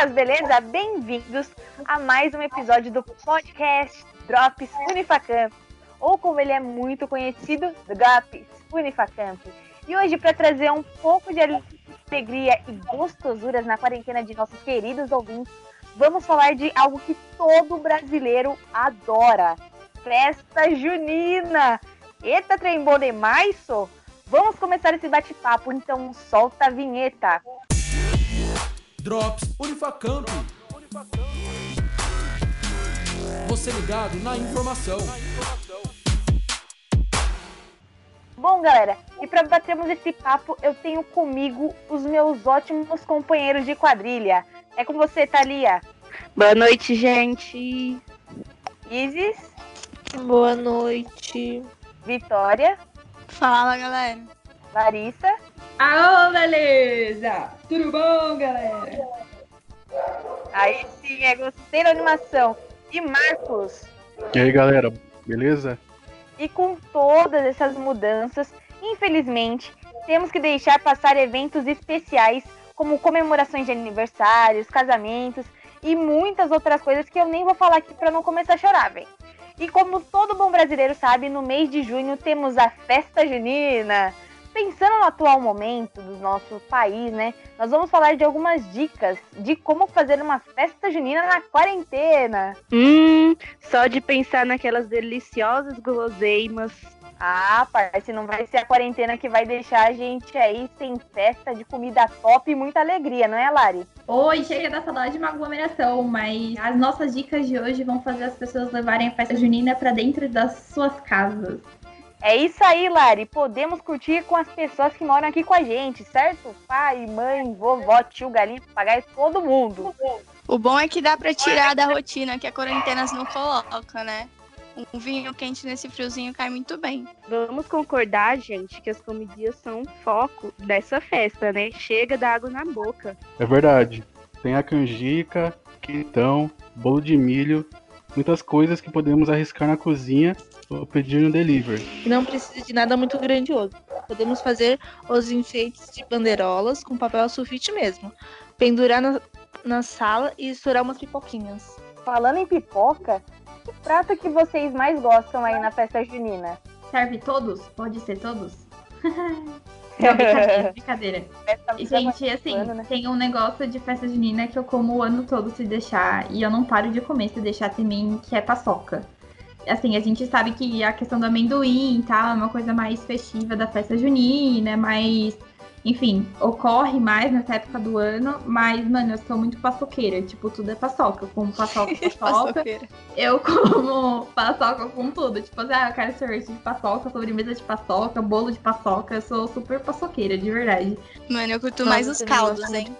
dias, beleza? Bem-vindos a mais um episódio do podcast Drops Unifacamp, ou como ele é muito conhecido, Drops Unifacamp. E hoje, para trazer um pouco de alegria e gostosuras na quarentena de nossos queridos ouvintes, vamos falar de algo que todo brasileiro adora: festa junina. Eita, trem bom demais, so? Vamos começar esse bate-papo, então solta a vinheta. Drops Unifacamp. Você ligado na informação. Bom, galera, e para batermos esse papo, eu tenho comigo os meus ótimos companheiros de quadrilha. É com você, Thalia. Boa noite, gente. Isis. Boa noite. Vitória. Fala, galera. Larissa. Aô, beleza! Tudo bom, galera? Aí sim, é gostei da animação. E Marcos. E aí, galera, beleza? E com todas essas mudanças, infelizmente, temos que deixar passar eventos especiais, como comemorações de aniversários, casamentos e muitas outras coisas que eu nem vou falar aqui para não começar a chorar, velho. E como todo bom brasileiro sabe, no mês de junho temos a festa junina. Pensando no atual momento do nosso país, né? Nós vamos falar de algumas dicas de como fazer uma festa junina na quarentena. Hum, só de pensar naquelas deliciosas guloseimas. Ah, parece não vai ser a quarentena que vai deixar a gente aí sem festa de comida top e muita alegria, não é, Lari? Oi, chega da saudade de uma aglomeração, mas as nossas dicas de hoje vão fazer as pessoas levarem a festa junina para dentro das suas casas. É isso aí, Lari. Podemos curtir com as pessoas que moram aqui com a gente, certo? Pai, mãe, vovó, tio, galinha, papagaio, todo mundo. O bom é que dá pra tirar da rotina que a quarentena não coloca, né? Um vinho quente nesse friozinho cai muito bem. Vamos concordar, gente, que as comidinhas são o foco dessa festa, né? Chega da água na boca. É verdade. Tem a canjica, quentão, bolo de milho, muitas coisas que podemos arriscar na cozinha ou pedir no delivery. Não precisa de nada muito grandioso. Podemos fazer os enfeites de bandeirolas com papel sulfite mesmo. Pendurar na, na sala e estourar umas pipoquinhas. Falando em pipoca, que prato que vocês mais gostam aí na festa junina? Serve todos? Pode ser todos? Não, brincadeira, brincadeira. E, gente, assim, ano, né? tem um negócio de festa junina que eu como o ano todo se deixar, e eu não paro de comer se deixar também, que é paçoca. Assim, a gente sabe que a questão do amendoim e tal é uma coisa mais festiva da festa junina, mais. Enfim, ocorre mais nessa época do ano, mas, mano, eu sou muito paçoqueira. Tipo, tudo é paçoca. Eu como paçoca, paçoca. Eu como paçoca com tudo. Tipo, assim, ah, eu quero sorvete de paçoca, sobremesa de paçoca, bolo de paçoca. Eu sou super paçoqueira, de verdade. Mano, eu curto Nossa, mais os caldos, gosto hein?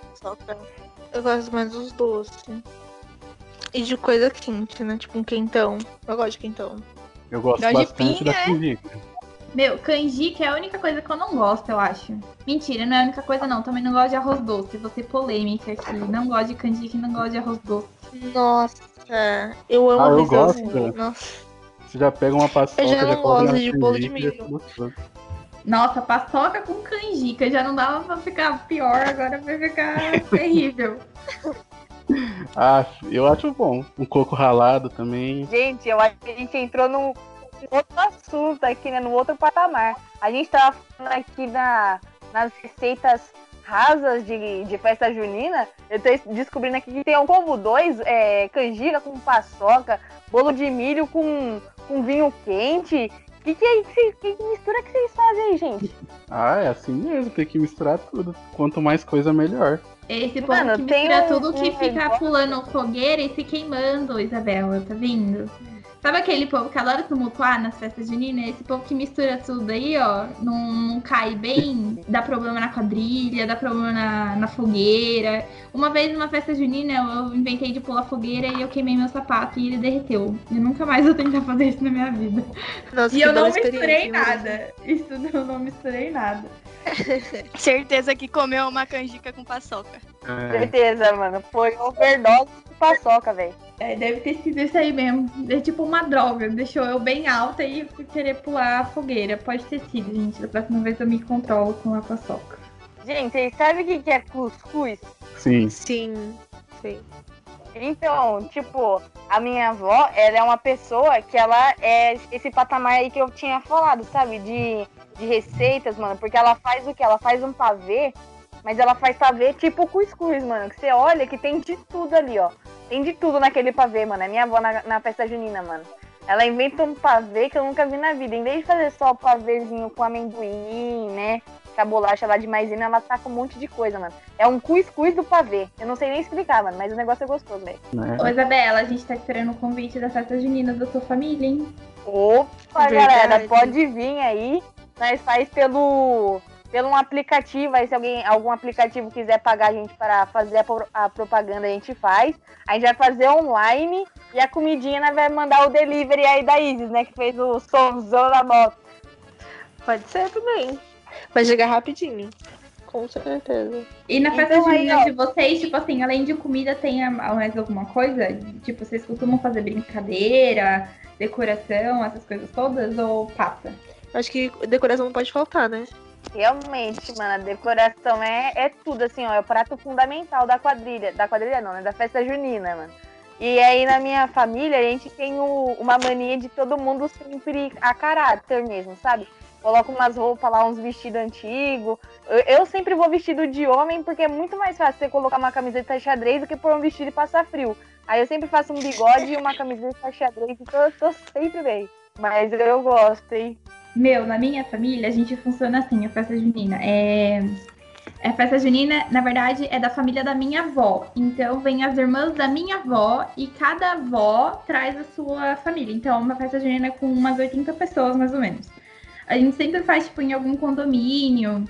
Eu gosto mais dos doces. E de coisa quente, né? Tipo um quentão. Eu gosto de quentão. Eu gosto Gosto de bastante pinga, da é? Meu, canjica é a única coisa que eu não gosto, eu acho. Mentira, não é a única coisa, não. Também não gosto de arroz doce. Vou ser polêmica aqui. Não gosto de canjica e não gosto de arroz doce. Nossa, eu amo Ah, eu arroz doce. gosto. Nossa. Você já pega uma paçoca, Eu já não coloca gosto de bolo de milho. Nossa, paçoca com canjica. Já não dava pra ficar pior, agora vai ficar terrível. Ah, eu acho bom. Um coco ralado também. Gente, eu acho que a gente entrou num outro assunto aqui, né? No outro patamar. A gente tava falando aqui na, nas receitas rasas de, de festa junina. Eu tô descobrindo aqui que tem um combo dois, é, canjica com paçoca, bolo de milho com, com vinho quente. Que, que, é que, que mistura que vocês fazem aí, gente? Ah, é assim mesmo, tem que misturar tudo. Quanto mais coisa, melhor. Esse povo Mano, que tem mistura um- tudo que um fica negócio- pulando fogueira e se queimando, Isabela, tá vendo? Sabe aquele povo que adora tumultuar nas festas juninas? Esse povo que mistura tudo aí, ó, não, não cai bem, dá problema na quadrilha, dá problema na, na fogueira. Uma vez numa festa junina, eu inventei de pular fogueira e eu queimei meu sapato e ele derreteu. Eu nunca mais vou tentar fazer isso na minha vida. Nossa, E eu não misturei nada. Isso eu não misturei nada. Certeza que comeu uma canjica com paçoca. É, Certeza, mano. Foi overdose de paçoca, velho. É, deve ter sido isso aí mesmo. É tipo uma droga. Deixou eu bem alta e fui querer pular a fogueira. Pode ter sido, gente. Da próxima vez eu me controlo com a paçoca. Gente, vocês sabem o que que é cuscuz? sim. Sim. sei. Então, tipo, a minha avó, ela é uma pessoa que ela é esse patamar aí que eu tinha falado, sabe? De, de receitas, mano. Porque ela faz o que? Ela faz um pavê, mas ela faz pavê tipo cuscuz, mano. Que você olha que tem de tudo ali, ó. Tem de tudo naquele pavê, mano. É minha avó na, na festa junina, mano. Ela inventa um pavê que eu nunca vi na vida. Em vez de fazer só o pavêzinho com amendoim, né? Com a bolacha lá de maisena, ela tá com um monte de coisa, mano. É um cuscuz do pavê. Eu não sei nem explicar, mano, mas o negócio é gostoso, velho. Né? Ô, Isabela, a gente tá esperando o convite da festa junina da sua família, hein? Opa, Verdade. galera, pode vir aí. Nós faz pelo pelo um aplicativo, aí se alguém algum aplicativo quiser pagar a gente para fazer a, a propaganda, a gente faz. A gente vai fazer online e a comidinha vai mandar o delivery aí da Isis, né, que fez o somzão da moto. Pode ser também. Vai chegar rapidinho. Com certeza. E na festa Então, junina de vocês, tipo assim, além de comida, tem a- mais alguma coisa? Tipo, vocês costumam fazer brincadeira, decoração, essas coisas todas? Ou passa? Acho que decoração não pode faltar, né? Realmente, mano, a decoração é, é tudo, assim, ó, é o prato fundamental da quadrilha. Da quadrilha não, né? Da festa junina, mano. E aí na minha família a gente tem o- uma mania de todo mundo sempre a caráter mesmo, sabe? Coloca umas roupas lá, uns vestidos antigos. Eu, eu sempre vou vestido de homem porque é muito mais fácil você colocar uma camiseta xadrez do que pôr um vestido e passar frio. Aí eu sempre faço um bigode e uma camiseta xadrez, então eu tô sempre bem. Mas eu gosto, hein? Meu, na minha família, a gente funciona assim, a festa junina. É... A festa junina, na verdade, é da família da minha avó. Então, vem as irmãs da minha avó e cada avó traz a sua família. Então, é uma festa junina com umas 80 pessoas, mais ou menos. A gente sempre faz, tipo, em algum condomínio,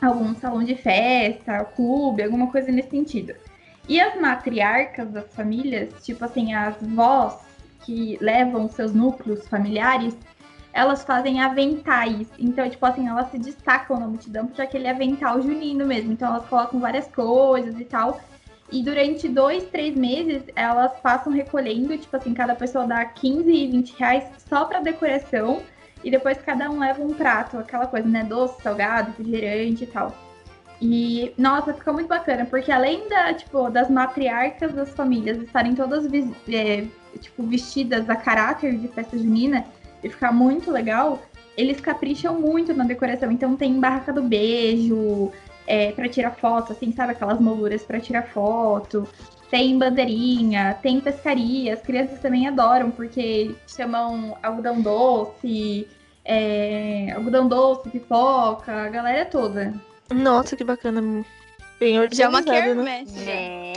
algum salão de festa, clube, alguma coisa nesse sentido. E as matriarcas das famílias, tipo assim, as vós que levam seus núcleos familiares, elas fazem aventais. Então, tipo assim, elas se destacam na multidão por aquele avental junino mesmo. Então, elas colocam várias coisas e tal. E durante dois, três meses, elas passam recolhendo, tipo assim, cada pessoa dá 15 e 20 reais só pra decoração. E depois cada um leva um prato, aquela coisa, né? Doce, salgado, refrigerante e tal. E, nossa, fica muito bacana, porque além da, tipo, das matriarcas das famílias estarem todas é, tipo, vestidas a caráter de festa junina, e ficar muito legal, eles capricham muito na decoração. Então tem barraca do beijo, é, para tirar foto, assim, sabe? Aquelas molduras para tirar foto. Tem bandeirinha, tem pescaria. As crianças também adoram, porque chamam algodão doce, é, algodão doce, pipoca, a galera toda. Nossa, que bacana. Bem Já é uma organizado, né? já. Gente.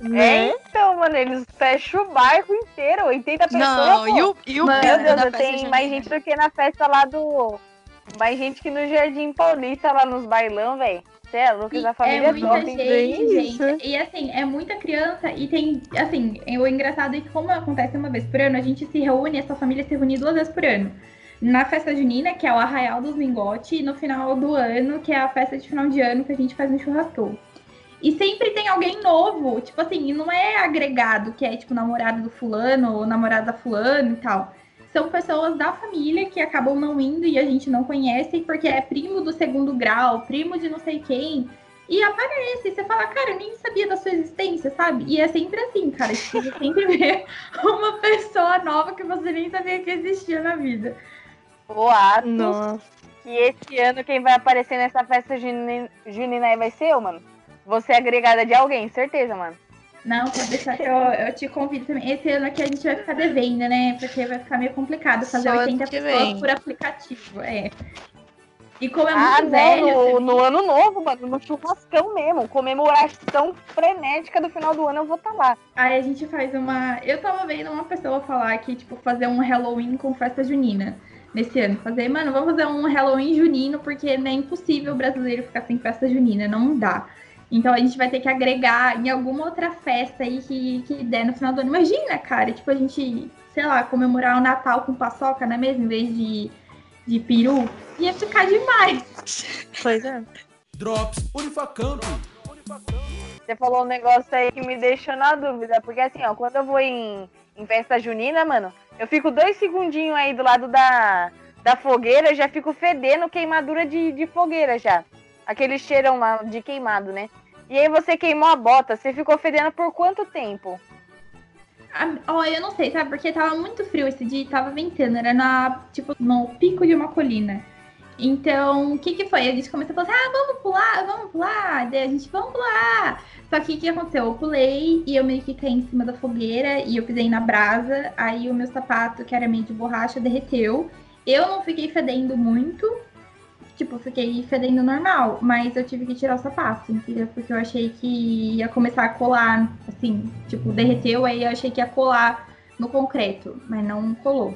Né? É, então, mano, eles fecham o bairro inteiro, 80 pessoas. Não, pô. e o, e o Mano, Meu bêbado Deus, da eu festa tenho mais gente do que na festa lá do. Mais gente que no Jardim Paulista, lá nos bailão, velho. Você é louco, E a família é muita top. gente, gente. E assim, é muita criança e tem, assim, o engraçado é que como acontece uma vez por ano, a gente se reúne, essa família se reúne duas vezes por ano. Na festa junina, que é o Arraial dos Lingotes, e no final do ano, que é a festa de final de ano que a gente faz no churrascão. E sempre tem alguém novo, tipo assim, e não é agregado, que é tipo namorado do fulano ou namorada da fulano e tal. São pessoas da família que acabam não indo e a gente não conhece, porque é primo do segundo grau, primo de não sei quem. E aparece, e você fala, cara, eu nem sabia da sua existência, sabe? E é sempre assim, cara. Tipo, Você sempre vê uma pessoa nova que você nem sabia que existia na vida. Boatos Nossa. que esse ano quem vai aparecer nessa festa juni- junina aí vai ser eu, mano. Você é agregada de alguém, certeza, mano. Não, pode deixar que eu, eu te convido também. Esse ano aqui a gente vai ficar devendo, né? Porque vai ficar meio complicado fazer Só ano 80 que pessoas por aplicativo. É. E como é ah, muito não, velho. no, também- no ano novo, mano, no churrascão mesmo. Comemoração frenética do final do ano, eu vou estar lá. Aí a gente faz uma. Eu tava vendo uma pessoa falar que, tipo, fazer um Halloween com festa junina nesse ano. Fazer, mano, vamos fazer um Halloween junino, porque é impossível o brasileiro ficar sem festa junina, não dá. Então a gente vai ter que agregar em alguma outra festa aí que, que der no final do ano. Imagina, cara, tipo, a gente, sei lá, comemorar o Natal com paçoca, não é mesmo? Em vez de, de peru. Ia ficar demais. Pois é. Drops Unifacamp. Você falou um negócio aí que me deixou na dúvida. Porque assim, ó, quando eu vou em, em festa junina, mano, eu fico dois segundinhos aí do lado da, da fogueira, eu já fico fedendo queimadura de, de fogueira já. Aquele cheirão lá de queimado, né? E aí você queimou a bota, você ficou fedendo por quanto tempo? Ah, Ó, eu não sei, sabe? Porque tava muito frio esse dia e tava ventando. Era na, tipo, no pico de uma colina. Então, o que que foi? A gente começou a falar assim, ah, vamos pular, vamos pular. Daí a gente, vamos pular. Só que o que aconteceu? Eu pulei e eu meio que caí em cima da fogueira e eu pisei na brasa. Aí o meu sapato, que era meio de borracha, derreteu. Eu não fiquei fedendo muito. Tipo, fiquei fedendo normal, mas eu tive que tirar o sapato, entendeu? Porque eu achei que ia começar a colar, assim, tipo, derreteu, aí eu achei que ia colar no concreto, mas não colou,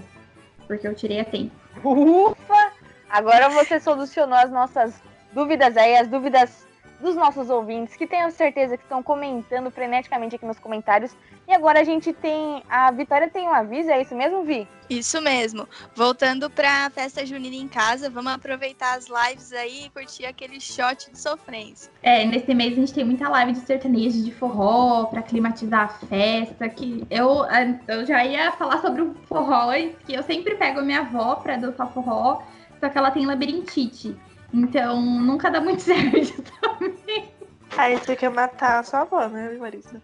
porque eu tirei a tempo. Ufa! Agora você solucionou as nossas dúvidas aí, as dúvidas dos nossos ouvintes, que tenho certeza que estão comentando freneticamente aqui nos comentários. E agora a gente tem. A Vitória tem um aviso, é isso mesmo, Vi? Isso mesmo. Voltando pra festa junina em casa, vamos aproveitar as lives aí e curtir aquele shot de sofrência. É, nesse mês a gente tem muita live de sertanejo, de forró, pra climatizar a festa, que eu, eu já ia falar sobre o forró, que eu sempre pego a minha avó pra dançar forró, só que ela tem labirintite. Então nunca dá muito certo também. Aí você quer matar a sua avó, né, Marisa?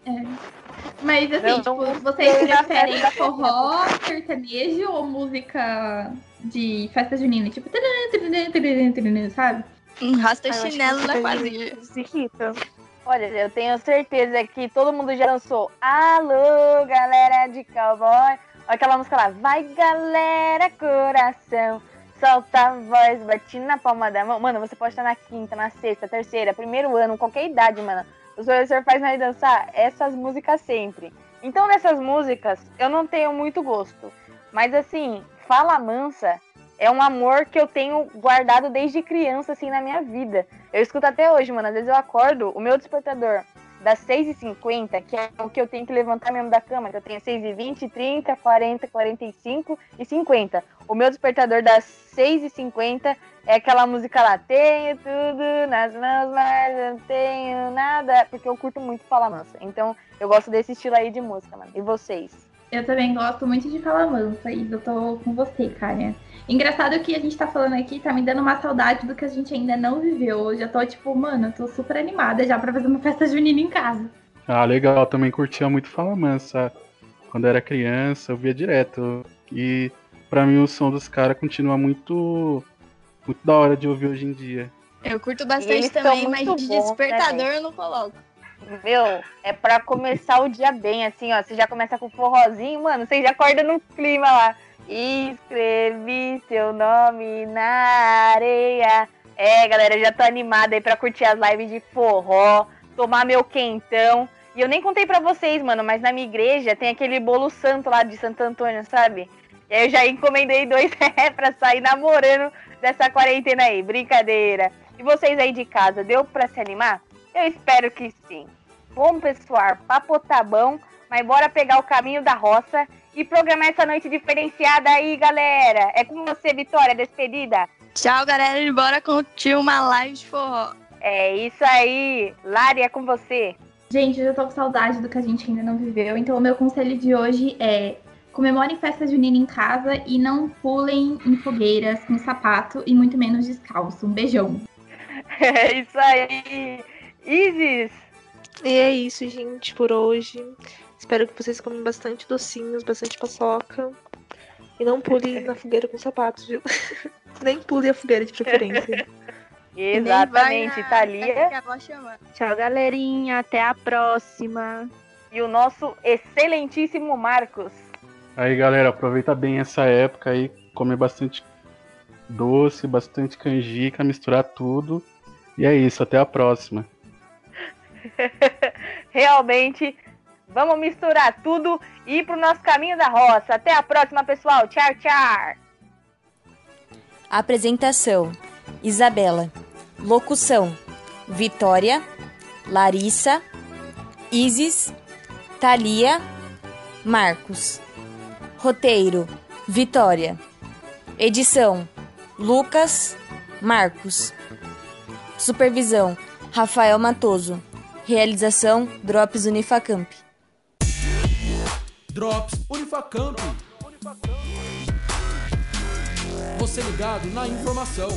Mas assim, Não, tipo, não vocês preferem forró, sertanejo ou música de festa junina? Tipo, sabe? Um rasta Ah, chinelo na quadrilha. Olha, eu tenho certeza que todo mundo já dançou. Alô, galera de cowboy. Olha aquela música lá. Vai, galera, coração. Solta a voz, bate na palma da mão. Mano, você pode estar na quinta, na sexta, terceira, primeiro ano, qualquer idade, mano. O professor faz nós dançar essas músicas sempre. Então, nessas músicas, eu não tenho muito gosto. Mas, assim, Fala Mansa é um amor que eu tenho guardado desde criança, assim, na minha vida. Eu escuto até hoje, mano. Às vezes eu acordo, o meu despertador das 6h50, que é o que eu tenho que levantar mesmo da cama, que eu tenho 6h20, 30, 40, 45 e 50. O meu despertador das 6h50 é aquela música lá, tenho tudo nas mãos, mas não tenho nada, porque eu curto muito Fala Mansa. Então eu gosto desse estilo aí de música, mano. E vocês? Eu também gosto muito de Fala Mansa e eu tô com você, cara. Engraçado que a gente tá falando aqui, tá me dando uma saudade do que a gente ainda não viveu. Eu já tô tipo, mano, eu tô super animada já pra fazer uma festa junina em casa. Ah, legal, eu também curtia muito Fala Mansa. Quando eu era criança, eu via direto. E pra mim o som dos caras continua muito, muito da hora de ouvir hoje em dia. Eu curto bastante também, mas muito de né, despertador velho? eu não coloco. Meu, é pra começar o dia bem, assim, ó. Você já começa com o forrozinho, mano, você já acorda no clima lá. Escrevi seu nome na areia. É, galera, já tô animada aí pra curtir as lives de forró, tomar meu quentão. E eu nem contei pra vocês, mano, mas na minha igreja tem aquele bolo santo lá de Santo Antônio, sabe? E aí eu já encomendei dois é, pra sair namorando dessa quarentena aí. Brincadeira. E vocês aí de casa, deu pra se animar? Eu espero que sim. Bom, pessoal, papo tá bom, mas bora pegar o caminho da roça e programar essa noite diferenciada aí, galera. É com você, Vitória, despedida. Tchau, galera. E bora curtir uma live de forró. É isso aí. Lari, é com você. Gente, eu já tô com saudade do que a gente ainda não viveu. Então, o meu conselho de hoje é comemorem festa junina em casa e não pulem em fogueiras com sapato e muito menos descalço. Um beijão. É isso aí. Isis. E é isso, gente, por hoje. Espero que vocês comam bastante docinhos, bastante paçoca. E não pule na fogueira com sapatos, viu? Nem pule a fogueira de preferência. Exatamente, na- Thalia. Tchau, galerinha. Até a próxima. E o nosso excelentíssimo Marcos. Aí, galera, aproveita bem essa época aí, come bastante doce, bastante canjica, misturar tudo. E é isso, até a próxima. Realmente, vamos misturar tudo e ir pro nosso caminho da roça. Até a próxima, pessoal. Tchau, tchau. Apresentação: Isabela. Locução: Vitória, Larissa, Isis, Thalia, Marcos. Roteiro: Vitória. Edição: Lucas, Marcos. Supervisão: Rafael Matoso. Realização: Drops Unifacamp. Drops Unifacamp. Você ligado na informação.